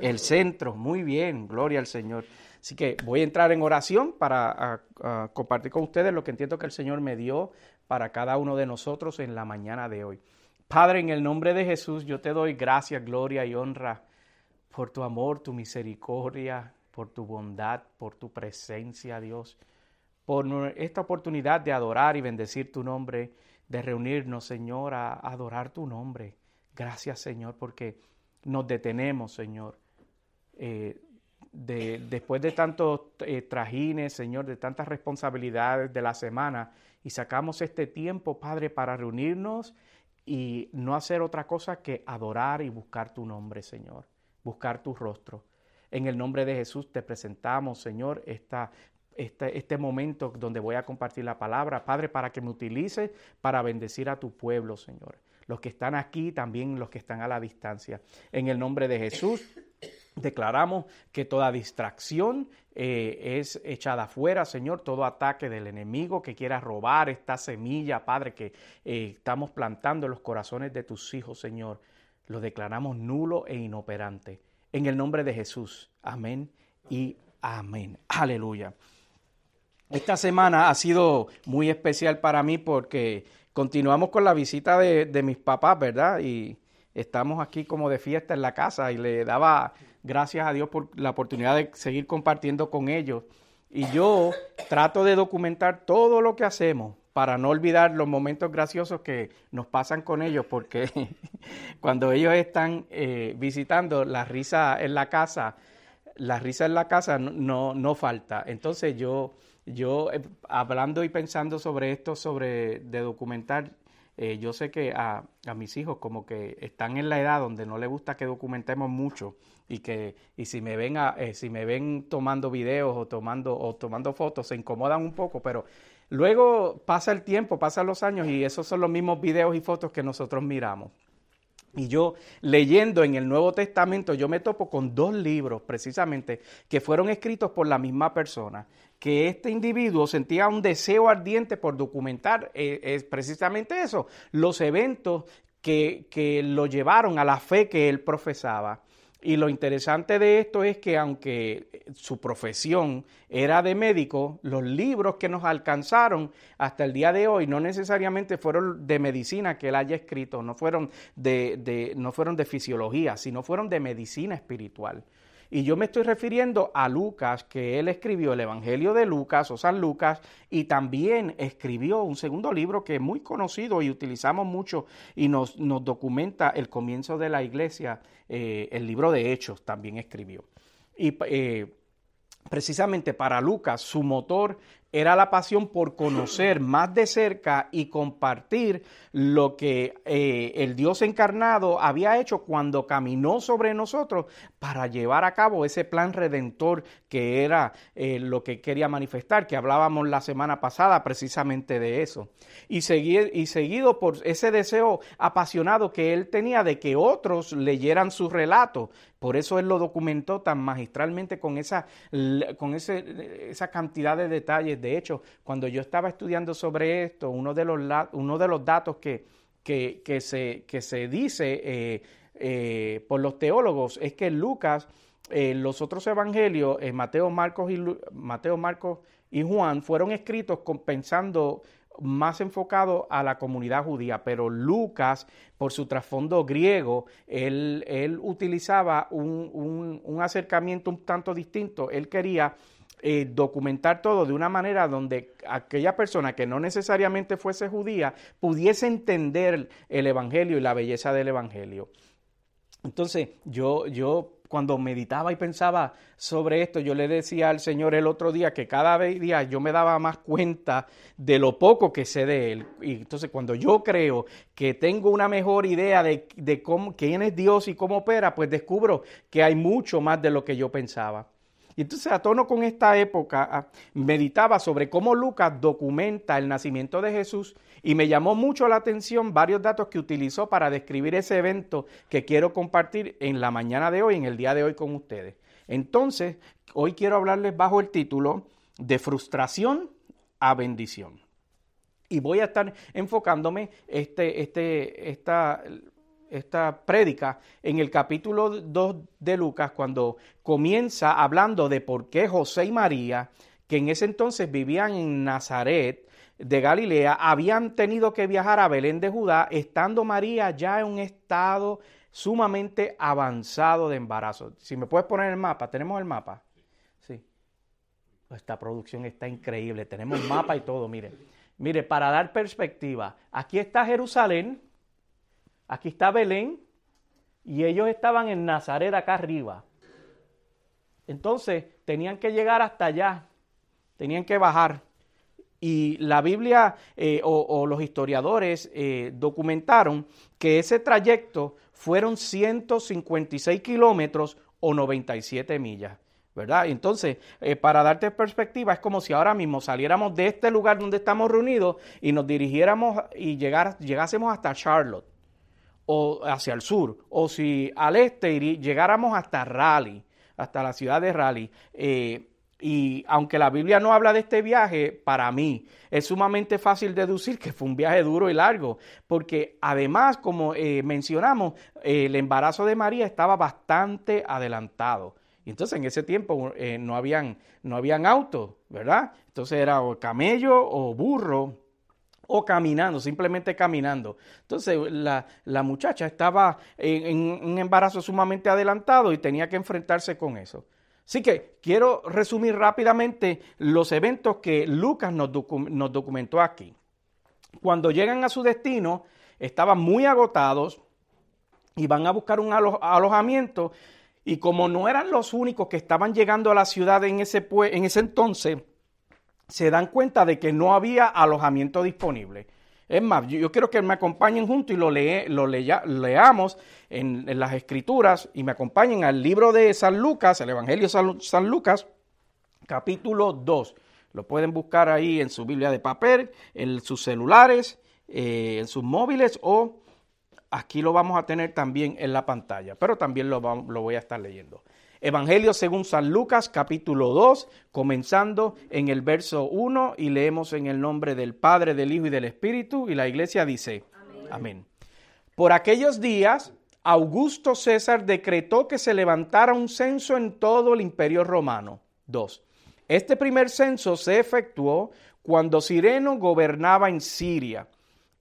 El centro. Muy bien, gloria al Señor. Así que voy a entrar en oración para compartir con ustedes lo que entiendo que el Señor me dio para cada uno de nosotros en la mañana de hoy. Padre, en el nombre de Jesús, yo te doy gracias, gloria y honra por tu amor, tu misericordia, por tu bondad, por tu presencia, Dios, por esta oportunidad de adorar y bendecir tu nombre, de reunirnos, Señor, a adorar tu nombre. Gracias, Señor, porque nos detenemos, Señor. Eh, de, después de tantos eh, trajines, Señor, de tantas responsabilidades de la semana, y sacamos este tiempo, Padre, para reunirnos y no hacer otra cosa que adorar y buscar tu nombre, Señor, buscar tu rostro. En el nombre de Jesús te presentamos, Señor, esta, este, este momento donde voy a compartir la palabra, Padre, para que me utilice para bendecir a tu pueblo, Señor. Los que están aquí, también los que están a la distancia. En el nombre de Jesús, Declaramos que toda distracción eh, es echada fuera, Señor, todo ataque del enemigo que quiera robar esta semilla, Padre, que eh, estamos plantando en los corazones de tus hijos, Señor, lo declaramos nulo e inoperante. En el nombre de Jesús. Amén y amén. Aleluya. Esta semana ha sido muy especial para mí porque continuamos con la visita de, de mis papás, ¿verdad? Y estamos aquí como de fiesta en la casa y le daba gracias a Dios por la oportunidad de seguir compartiendo con ellos. Y yo trato de documentar todo lo que hacemos para no olvidar los momentos graciosos que nos pasan con ellos, porque cuando ellos están eh, visitando, la risa en la casa, la risa en la casa no, no falta. Entonces yo, yo eh, hablando y pensando sobre esto, sobre de documentar, eh, yo sé que a, a, mis hijos como que están en la edad donde no les gusta que documentemos mucho y que y si me ven a, eh, si me ven tomando videos o tomando o tomando fotos se incomodan un poco, pero luego pasa el tiempo, pasan los años y esos son los mismos videos y fotos que nosotros miramos. Y yo leyendo en el Nuevo Testamento, yo me topo con dos libros precisamente que fueron escritos por la misma persona, que este individuo sentía un deseo ardiente por documentar eh, es precisamente eso, los eventos que, que lo llevaron a la fe que él profesaba. Y lo interesante de esto es que aunque su profesión era de médico, los libros que nos alcanzaron hasta el día de hoy no necesariamente fueron de medicina que él haya escrito, no fueron de, de no fueron de fisiología, sino fueron de medicina espiritual. Y yo me estoy refiriendo a Lucas, que él escribió el Evangelio de Lucas o San Lucas, y también escribió un segundo libro que es muy conocido y utilizamos mucho y nos, nos documenta el comienzo de la iglesia, eh, el libro de Hechos también escribió. Y eh, precisamente para Lucas, su motor era la pasión por conocer más de cerca y compartir lo que eh, el Dios encarnado había hecho cuando caminó sobre nosotros para llevar a cabo ese plan redentor que era eh, lo que quería manifestar, que hablábamos la semana pasada precisamente de eso. Y, y seguido por ese deseo apasionado que él tenía de que otros leyeran su relato, por eso él lo documentó tan magistralmente con esa, con ese, esa cantidad de detalles. De hecho, cuando yo estaba estudiando sobre esto, uno de los, uno de los datos que, que, se, que se dice eh, eh, por los teólogos es que Lucas, eh, los otros evangelios, Mateo, Marcos y, Mateo, Marcos y Juan, fueron escritos pensando más enfocado a la comunidad judía, pero Lucas, por su trasfondo griego, él, él utilizaba un, un, acercamiento un tanto distinto. Él quería eh, documentar todo de una manera donde aquella persona que no necesariamente fuese judía pudiese entender el Evangelio y la belleza del Evangelio. Entonces, yo, yo cuando meditaba y pensaba sobre esto, yo le decía al Señor el otro día que cada día yo me daba más cuenta de lo poco que sé de Él. Y entonces cuando yo creo que tengo una mejor idea de, de cómo, quién es Dios y cómo opera, pues descubro que hay mucho más de lo que yo pensaba. Y entonces a tono con esta época ah, meditaba sobre cómo Lucas documenta el nacimiento de Jesús y me llamó mucho la atención varios datos que utilizó para describir ese evento que quiero compartir en la mañana de hoy, en el día de hoy con ustedes. Entonces, hoy quiero hablarles bajo el título de frustración a bendición. Y voy a estar enfocándome este, este, esta esta prédica en el capítulo 2 de Lucas cuando comienza hablando de por qué José y María, que en ese entonces vivían en Nazaret de Galilea, habían tenido que viajar a Belén de Judá, estando María ya en un estado sumamente avanzado de embarazo. Si me puedes poner el mapa, ¿tenemos el mapa? Sí. Esta producción está increíble, tenemos mapa y todo, mire. Mire, para dar perspectiva, aquí está Jerusalén, Aquí está Belén y ellos estaban en Nazaret acá arriba. Entonces tenían que llegar hasta allá, tenían que bajar. Y la Biblia eh, o, los historiadores eh, documentaron que ese trayecto fueron 156 kilómetros o 97 millas. ¿verdad? Entonces, eh, para darte perspectiva, es como si ahora mismo saliéramos de este lugar donde estamos reunidos y nos dirigiéramos y llegásemos hasta Charlotte o hacia el sur, o si al este llegáramos hasta Raleigh, hasta la ciudad de Raleigh. Eh, y aunque la Biblia no habla de este viaje, para mí es sumamente fácil deducir que fue un viaje duro y largo, porque además, como eh, mencionamos, el embarazo de María estaba bastante adelantado. Y entonces en ese tiempo eh, no, habían, no habían autos, ¿verdad? Entonces era o camello o burro o caminando, simplemente caminando. Entonces la, muchacha estaba en, un embarazo sumamente adelantado y tenía que enfrentarse con eso. Así que quiero resumir rápidamente los eventos que Lucas nos, nos documentó aquí. Cuando llegan a su destino, estaban muy agotados y van a buscar un alojamiento. Y como no eran los únicos que estaban llegando a la ciudad en ese, en ese entonces, se dan cuenta de que no había alojamiento disponible. Es más, yo, quiero que me acompañen juntos y lo, lo leamos en, las escrituras y me acompañen al libro de San Lucas, el Evangelio de San, Lucas, capítulo 2. Lo pueden buscar ahí en su Biblia de papel, en sus celulares, eh, en sus móviles o aquí lo vamos a tener también en la pantalla, pero también lo voy a estar leyendo. Evangelio según San Lucas capítulo 2, comenzando en el verso 1 y leemos en el nombre del Padre, del Hijo y del Espíritu y la iglesia dice, amén. Por aquellos días, Augusto César decretó que se levantara un censo en todo el imperio romano. 2. Este primer censo se efectuó cuando Sireno gobernaba en Siria.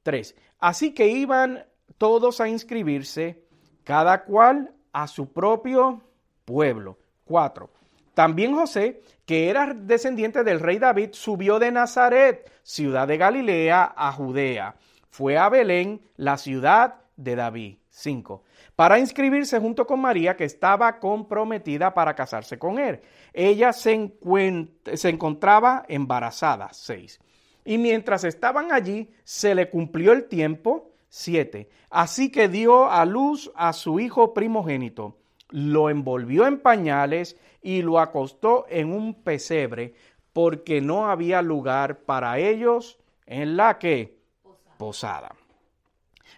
3. Así que iban todos a inscribirse, cada cual a su propio pueblo. 4. También José, que era descendiente del rey David, subió de Nazaret, ciudad de Galilea, a Judea. Fue a Belén, la ciudad de David. 5. Para inscribirse junto con María, que estaba comprometida para casarse con él. Ella se, se encontraba embarazada. 6. Y mientras estaban allí, se le cumplió el tiempo. 7. Así que dio a luz a su hijo primogénito lo envolvió en pañales y lo acostó en un pesebre porque no había lugar para ellos en la que posada.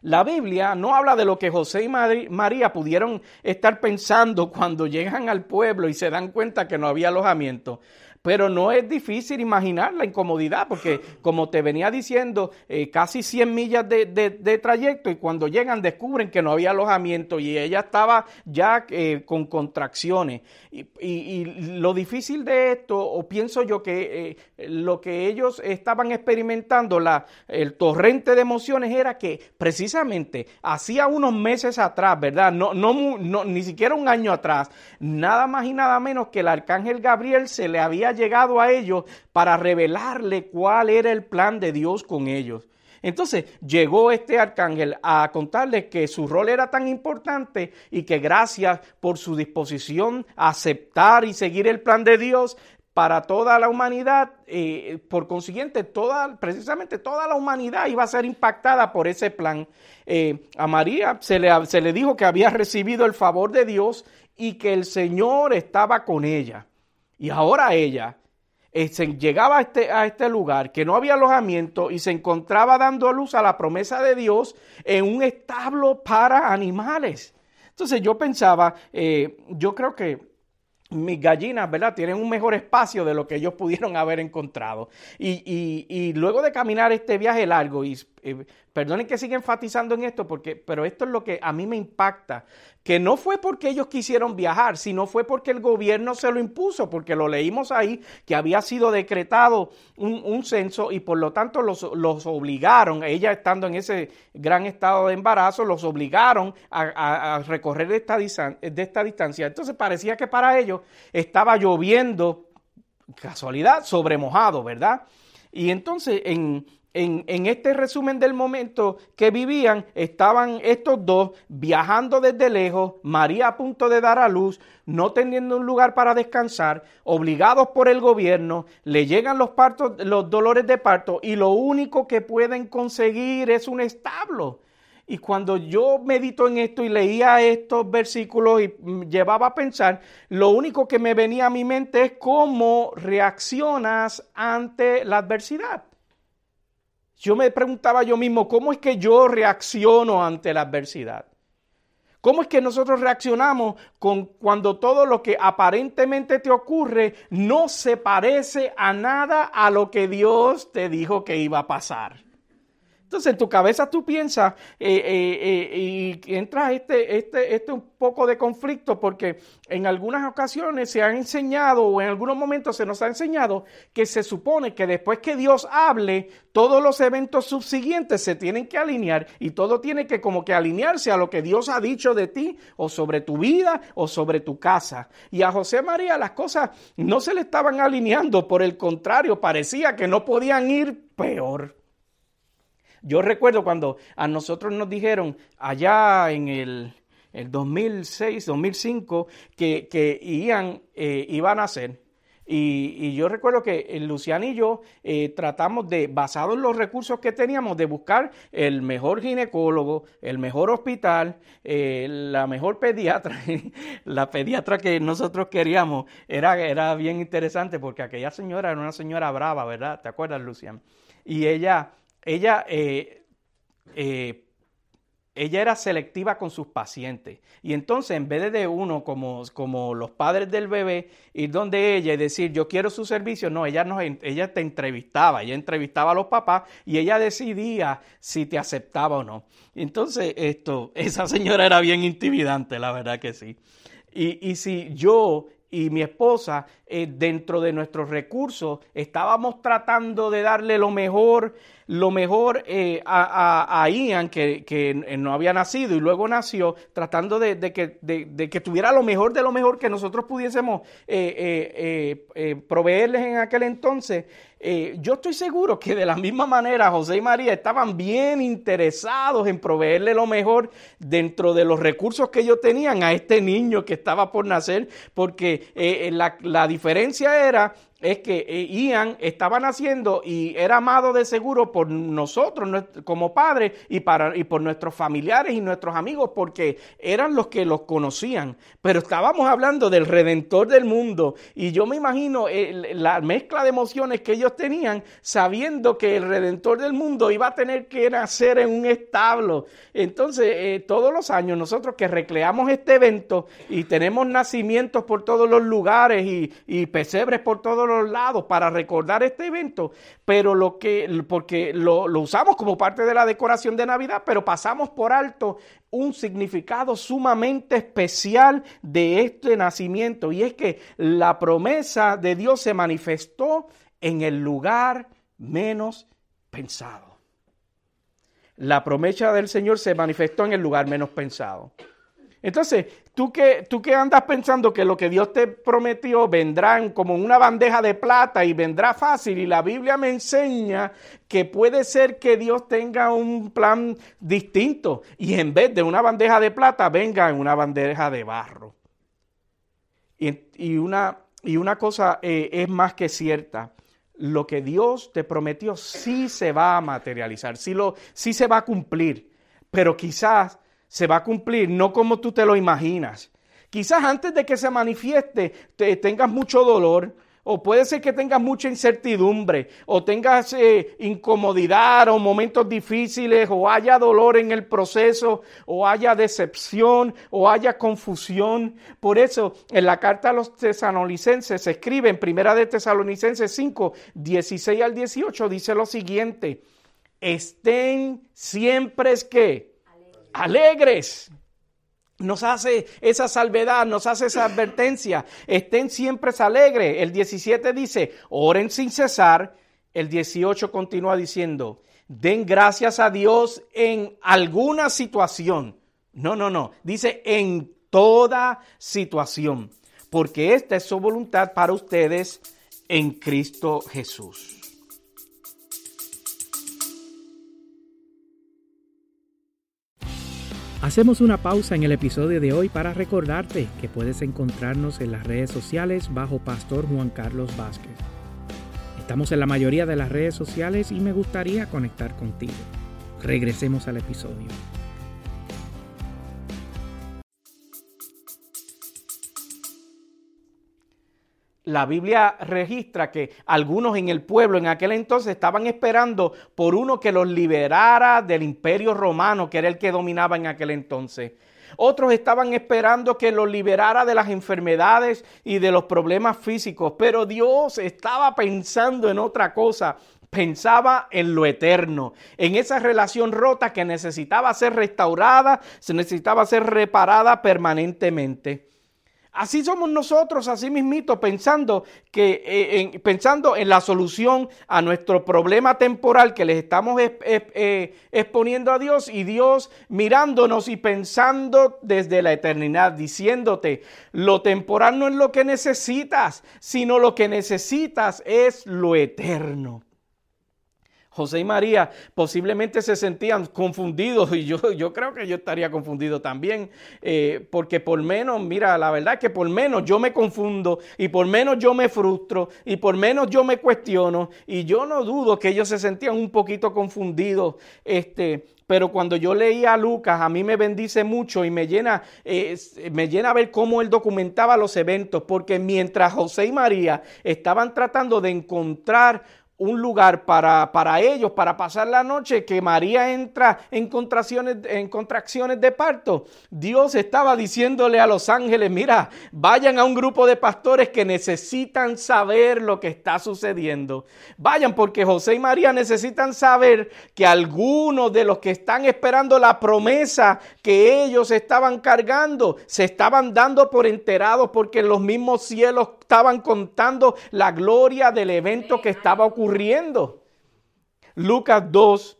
La Biblia no habla de lo que José y María pudieron estar pensando cuando llegan al pueblo y se dan cuenta que no había alojamiento. Pero no es difícil imaginar la incomodidad, porque como te venía diciendo, eh, casi 100 millas de, trayecto y cuando llegan descubren que no había alojamiento y ella estaba ya eh, con contracciones. Y, lo difícil de esto, o pienso yo que eh, lo que ellos estaban experimentando, la, el torrente de emociones era que precisamente hacía unos meses atrás, ¿verdad? No, no, no, ni siquiera un año atrás, nada más y nada menos que el arcángel Gabriel se le había llegado a ellos para revelarle cuál era el plan de Dios con ellos. Entonces llegó este arcángel a contarles que su rol era tan importante y que gracias por su disposición a aceptar y seguir el plan de Dios, para toda la humanidad, eh, por consiguiente, toda, precisamente toda la humanidad iba a ser impactada por ese plan. Eh, a María se le, se le dijo que había recibido el favor de Dios y que el Señor estaba con ella. Y ahora ella eh, llegaba a este, a este lugar que no había alojamiento y se encontraba dando luz a la promesa de Dios en un establo para animales. Entonces yo pensaba, yo creo que mis gallinas, ¿verdad? Tienen un mejor espacio de lo que ellos pudieron haber encontrado. Y, y, luego de caminar este viaje largo, y eh, perdonen que siga enfatizando en esto, porque, pero esto es lo que a mí me impacta, que no fue porque ellos quisieron viajar, sino fue porque el gobierno se lo impuso, porque lo leímos ahí, que había sido decretado un, censo y por lo tanto los, los, obligaron, ella estando en ese gran estado de embarazo, los obligaron a, recorrer esta, de esta distancia. Entonces parecía que para ellos estaba lloviendo, casualidad, sobre mojado, ¿verdad? Y entonces en, este resumen del momento que vivían, estaban estos dos viajando desde lejos, María a punto de dar a luz, no teniendo un lugar para descansar, obligados por el gobierno, le llegan los partos, los dolores de parto y lo único que pueden conseguir es un establo. Y cuando yo medito en esto y leía estos versículos y llevaba a pensar, lo único que me venía a mi mente es cómo reaccionas ante la adversidad. Yo me preguntaba yo mismo, ¿cómo es que yo reacciono ante la adversidad? ¿Cómo es que nosotros reaccionamos con cuando todo lo que aparentemente te ocurre no se parece a nada a lo que Dios te dijo que iba a pasar? Entonces en tu cabeza tú piensas eh, eh, eh, y entra este, este, este un poco de conflicto porque en algunas ocasiones se ha enseñado o en algunos momentos se nos ha enseñado que se supone que después que Dios hable, todos los eventos subsiguientes se tienen que alinear y todo tiene que como que alinearse a lo que Dios ha dicho de ti o sobre tu vida o sobre tu casa. Y a José María las cosas no se le estaban alineando, por el contrario, parecía que no podían ir peor. Yo recuerdo cuando a nosotros nos dijeron allá en el, 2006, 2005, que, que Ian eh, iba a nacer. Y, yo recuerdo que Luciano y yo eh, tratamos de, basado en los recursos que teníamos, de buscar el mejor ginecólogo, el mejor hospital, eh, la mejor pediatra. la pediatra que nosotros queríamos era, era bien interesante porque aquella señora era una señora brava, ¿verdad? ¿Te acuerdas, Lucian? Y ella ella, eh, eh, ella era selectiva con sus pacientes. Y entonces, en vez de uno, como, como los padres del bebé, ir donde ella y decir, yo quiero su servicio, no, ella, no, ella te entrevistaba, ella entrevistaba a los papás y ella decidía si te aceptaba o no. Entonces, esto, esa señora era bien intimidante, la verdad que sí. Y, y si yo y mi esposa, eh, dentro de nuestros recursos, estábamos tratando de darle lo mejor lo mejor eh, a, Ian, que, no había nacido y luego nació, tratando de, que, de, que, tuviera lo mejor de lo mejor que nosotros pudiésemos eh, eh, proveerles en aquel entonces. yo estoy seguro que de la misma manera José y María estaban bien interesados en proveerle lo mejor dentro de los recursos que ellos tenían a este niño que estaba por nacer, porque la, la diferencia era es que eh, Ian estaba naciendo y era amado de seguro por nosotros como padres y, para, y por nuestros familiares y nuestros amigos porque eran los que los conocían. Pero estábamos hablando del redentor del mundo y yo me imagino eh, la mezcla de emociones que ellos tenían sabiendo que el redentor del mundo iba a tener que nacer en un establo. Entonces, eh, todos los años nosotros que recreamos este evento y tenemos nacimientos por todos los lugares y, y pesebres por todos los lados para recordar este evento, pero lo que, porque lo, usamos como parte de la decoración de Navidad, pero pasamos por alto un significado sumamente especial de este nacimiento y es que la promesa de Dios se manifestó en el lugar menos pensado. La promesa del Señor se manifestó en el lugar menos pensado. Entonces, ¿tú que, tú andas pensando que lo que Dios te prometió vendrá como una bandeja de plata y vendrá fácil, y la Biblia me enseña que puede ser que Dios tenga un plan distinto y en vez de una bandeja de plata venga en una bandeja de barro. Y, una, y una, cosa eh, es más que cierta, lo que Dios te prometió sí se va a materializar, sí, lo, sí se va a cumplir, pero quizás se va a cumplir no como tú te lo imaginas. Quizás antes de que se manifieste te tengas mucho dolor, o puede ser que tengas mucha incertidumbre, o tengas eh, incomodidad, o momentos difíciles, o haya dolor en el proceso, o haya decepción, o haya confusión. Por eso, en la carta a los tesalonicenses se escribe en Primera de Tesalonicenses 5, 16 al 18, dice lo siguiente: estén siempre es que alegres. Nos hace esa salvedad, nos hace esa advertencia. Estén siempre alegres. El 17 dice, oren sin cesar. El 18 continúa diciendo, den gracias a Dios en alguna situación. No, no, no. Dice en toda situación. Porque esta es su voluntad para ustedes en Cristo Jesús. Hacemos una pausa en el episodio de hoy para recordarte que puedes encontrarnos en las redes sociales bajo Pastor Juan Carlos Vázquez. Estamos en la mayoría de las redes sociales y me gustaría conectar contigo. Regresemos al episodio. La Biblia registra que algunos en el pueblo en aquel entonces estaban esperando por uno que los liberara del imperio romano, que era el que dominaba en aquel entonces. Otros estaban esperando que los liberara de las enfermedades y de los problemas físicos, pero Dios estaba pensando en otra cosa. Pensaba en lo eterno, en esa relación rota que necesitaba ser restaurada, se necesitaba ser reparada permanentemente. Así somos nosotros, así mismito, pensando, que, eh, en, pensando en la solución a nuestro problema temporal que les estamos eh, exponiendo a Dios y Dios mirándonos y pensando desde la eternidad, diciéndote, lo temporal no es lo que necesitas, sino lo que necesitas es lo eterno. José y María posiblemente se sentían confundidos y yo, yo creo que yo estaría confundido también, eh, porque por menos, mira, la verdad que por menos yo me confundo y por menos yo me frustro y por menos yo me cuestiono y yo no dudo que ellos se sentían un poquito confundidos, este, pero cuando yo leía a Lucas, a mí me bendice mucho y me llena, me llena ver cómo él documentaba los eventos, porque mientras José y María estaban tratando de encontrar un lugar para, para, ellos, para pasar la noche, que María entra en contracciones, en contracciones de parto. Dios estaba diciéndole a los ángeles, mira, vayan a un grupo de pastores que necesitan saber lo que está sucediendo. Vayan porque José y María necesitan saber que algunos de los que están esperando la promesa que ellos estaban cargando, se estaban dando por enterados porque los mismos cielos estaban contando la gloria del evento que estaba ocurriendo. Lucas 2,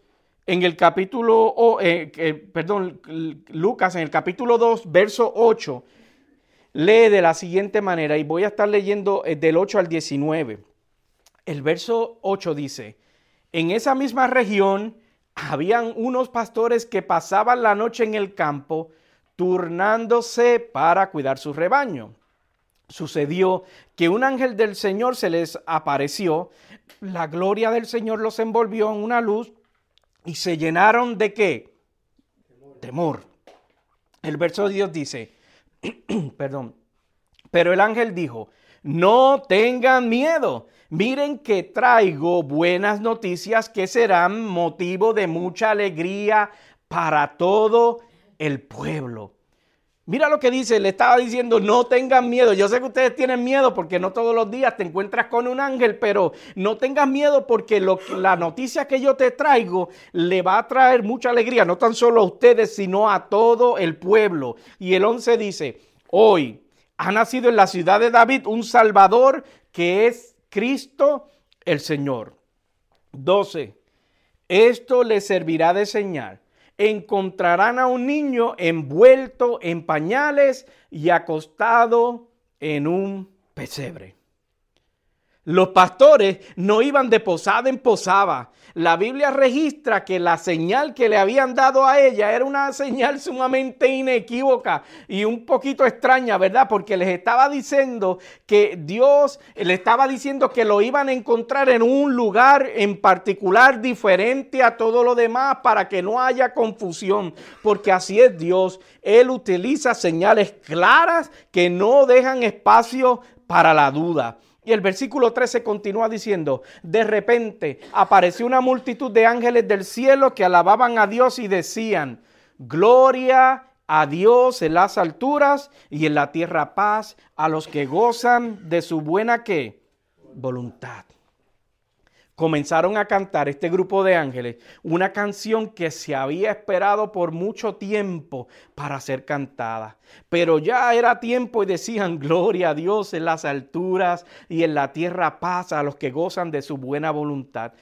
en el capítulo, eh, perdón, Lucas en el capítulo 2, verso 8, lee de la siguiente manera, y voy a estar leyendo eh, del 8 al 19. El verso 8 dice, en esa misma región habían unos pastores que pasaban la noche en el campo, turnándose para cuidar su rebaño sucedió que un ángel del Señor se les apareció, la gloria del Señor los envolvió en una luz y se llenaron de qué? Temor. El verso de Dios dice, perdón, pero el ángel dijo, no tengan miedo, miren que traigo buenas noticias que serán motivo de mucha alegría para todo el pueblo. Mira lo que dice, le estaba diciendo, no tengan miedo. Yo sé que ustedes tienen miedo porque no todos los días te encuentras con un ángel, pero no tengas miedo porque la noticia que yo te traigo le va a traer mucha alegría, no tan solo a ustedes, sino a todo el pueblo. Y el 11 dice, hoy ha nacido en la ciudad de David un Salvador que es Cristo el Señor. 12. Esto le servirá de señal encontrarán a un niño envuelto en pañales y acostado en un pesebre. Los pastores no iban de posada en posada. La Biblia registra que la señal que le habían dado a ella era una señal sumamente inequívoca y un poquito extraña, ¿verdad? Porque les estaba diciendo que Dios le estaba diciendo que lo iban a encontrar en un lugar en particular diferente a todo lo demás para que no haya confusión, porque así es Dios. Él utiliza señales claras que no dejan espacio para la duda. Y el versículo 13 continúa diciendo, de repente apareció una multitud de ángeles del cielo que alababan a Dios y decían, gloria a Dios en las alturas y en la tierra paz a los que gozan de su buena ¿qué? voluntad comenzaron a cantar este grupo de ángeles una canción que se había esperado por mucho tiempo para ser cantada. Pero ya era tiempo y decían, gloria a Dios en las alturas y en la tierra paz a los que gozan de su buena voluntad.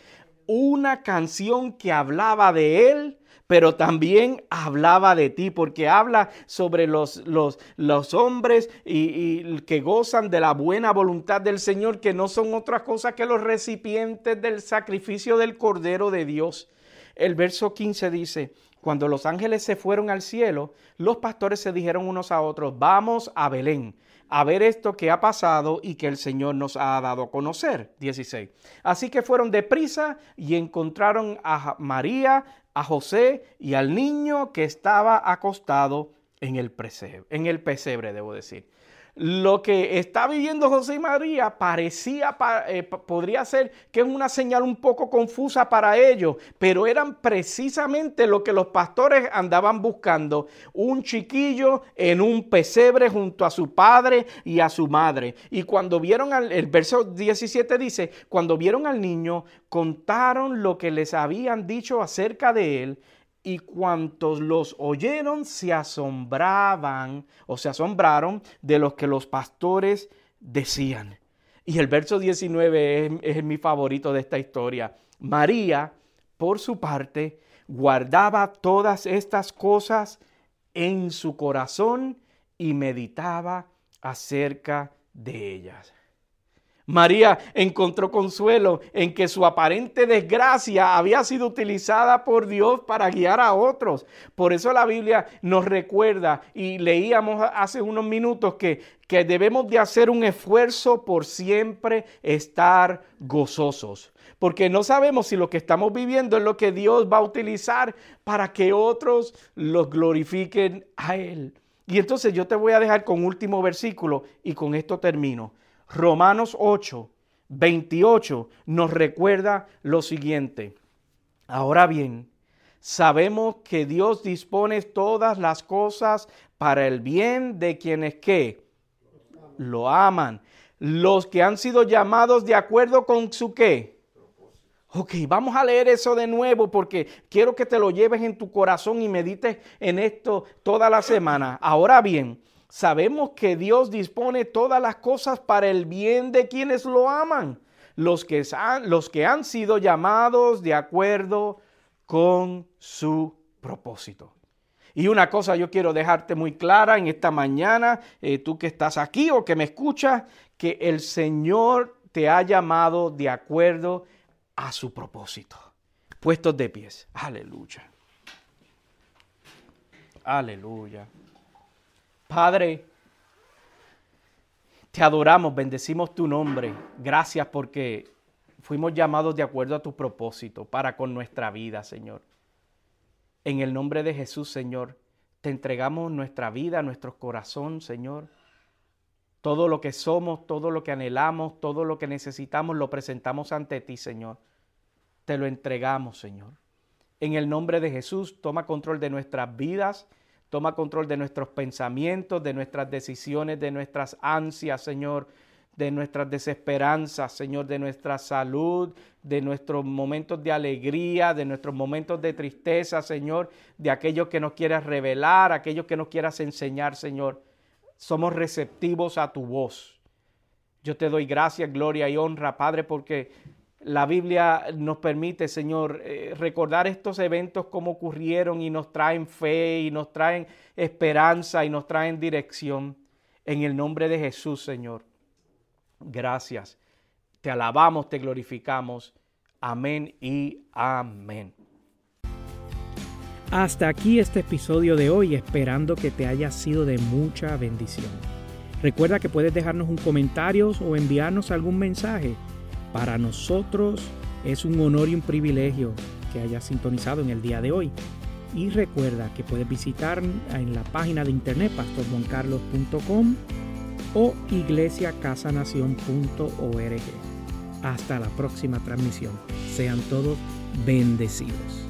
Una canción que hablaba de Él pero también hablaba de ti, porque habla sobre los, los, los hombres y, que gozan de la buena voluntad del Señor, que no son otras cosas que los recipientes del sacrificio del Cordero de Dios. El verso 15 dice, cuando los ángeles se fueron al cielo, los pastores se dijeron unos a otros, vamos a Belén a ver esto que ha pasado y que el Señor nos ha dado a conocer. 16. Así que fueron deprisa y encontraron a María, a José y al niño que estaba acostado en el, pesebre, en el pesebre, debo decir lo que está viviendo José y María parecía, eh, podría ser que es una señal un poco confusa para ellos, pero eran precisamente lo que los pastores andaban buscando, un chiquillo en un pesebre junto a su padre y a su madre. Y cuando vieron al, el verso 17 dice, cuando vieron al niño, contaron lo que les habían dicho acerca de él y cuantos los oyeron se asombraban o se asombraron de lo que los pastores decían. Y el verso 19 es, es, mi favorito de esta historia. María, por su parte, guardaba todas estas cosas en su corazón y meditaba acerca de ellas. María encontró consuelo en que su aparente desgracia había sido utilizada por Dios para guiar a otros. Por eso la Biblia nos recuerda y leíamos hace unos minutos que, que debemos de hacer un esfuerzo por siempre estar gozosos. Porque no sabemos si lo que estamos viviendo es lo que Dios va a utilizar para que otros los glorifiquen a Él. Y entonces yo te voy a dejar con último versículo y con esto termino. Romanos 8, 28 nos recuerda lo siguiente. Ahora bien, sabemos que Dios dispone todas las cosas para el bien de quienes lo aman, los que han sido llamados de acuerdo con su qué. Ok, vamos a leer eso de nuevo porque quiero que te lo lleves en tu corazón y medites en esto toda la semana. Ahora bien, sabemos que Dios dispone todas las cosas para el bien de quienes lo aman, los que, han, sido llamados de acuerdo con su propósito. Y una cosa yo quiero dejarte muy clara en esta mañana, eh, tú que estás aquí o que me escuchas, que el Señor te ha llamado de acuerdo a su propósito. Puestos de pies. Aleluya. Aleluya. Padre, te adoramos, bendecimos tu nombre. Gracias porque fuimos llamados de acuerdo a tu propósito para con nuestra vida, Señor. En el nombre de Jesús, Señor, te entregamos nuestra vida, nuestro corazón, Señor. Todo lo que somos, todo lo que anhelamos, todo lo que necesitamos, lo presentamos ante ti, Señor. Te lo entregamos, Señor. En el nombre de Jesús, toma control de nuestras vidas Toma control de nuestros pensamientos, de nuestras decisiones, de nuestras ansias, Señor, de nuestras desesperanzas, Señor, de nuestra salud, de nuestros momentos de alegría, de nuestros momentos de tristeza, Señor, de aquellos que nos quieras revelar, aquellos que nos quieras enseñar, Señor. Somos receptivos a tu voz. Yo te doy gracias, gloria y honra, Padre, porque la Biblia nos permite, Señor, eh, recordar estos eventos como ocurrieron y nos traen fe y nos traen esperanza y nos traen dirección. En el nombre de Jesús, Señor. Gracias. Te alabamos, te glorificamos. Amén y amén. Hasta aquí este episodio de hoy, esperando que te haya sido de mucha bendición. Recuerda que puedes dejarnos un comentario o enviarnos algún mensaje. Para nosotros es un honor y un privilegio que hayas sintonizado en el día de hoy. Y recuerda que puedes visitar en la página de internet pastormoncarlos.com o iglesiacasanación.org. Hasta la próxima transmisión. Sean todos bendecidos.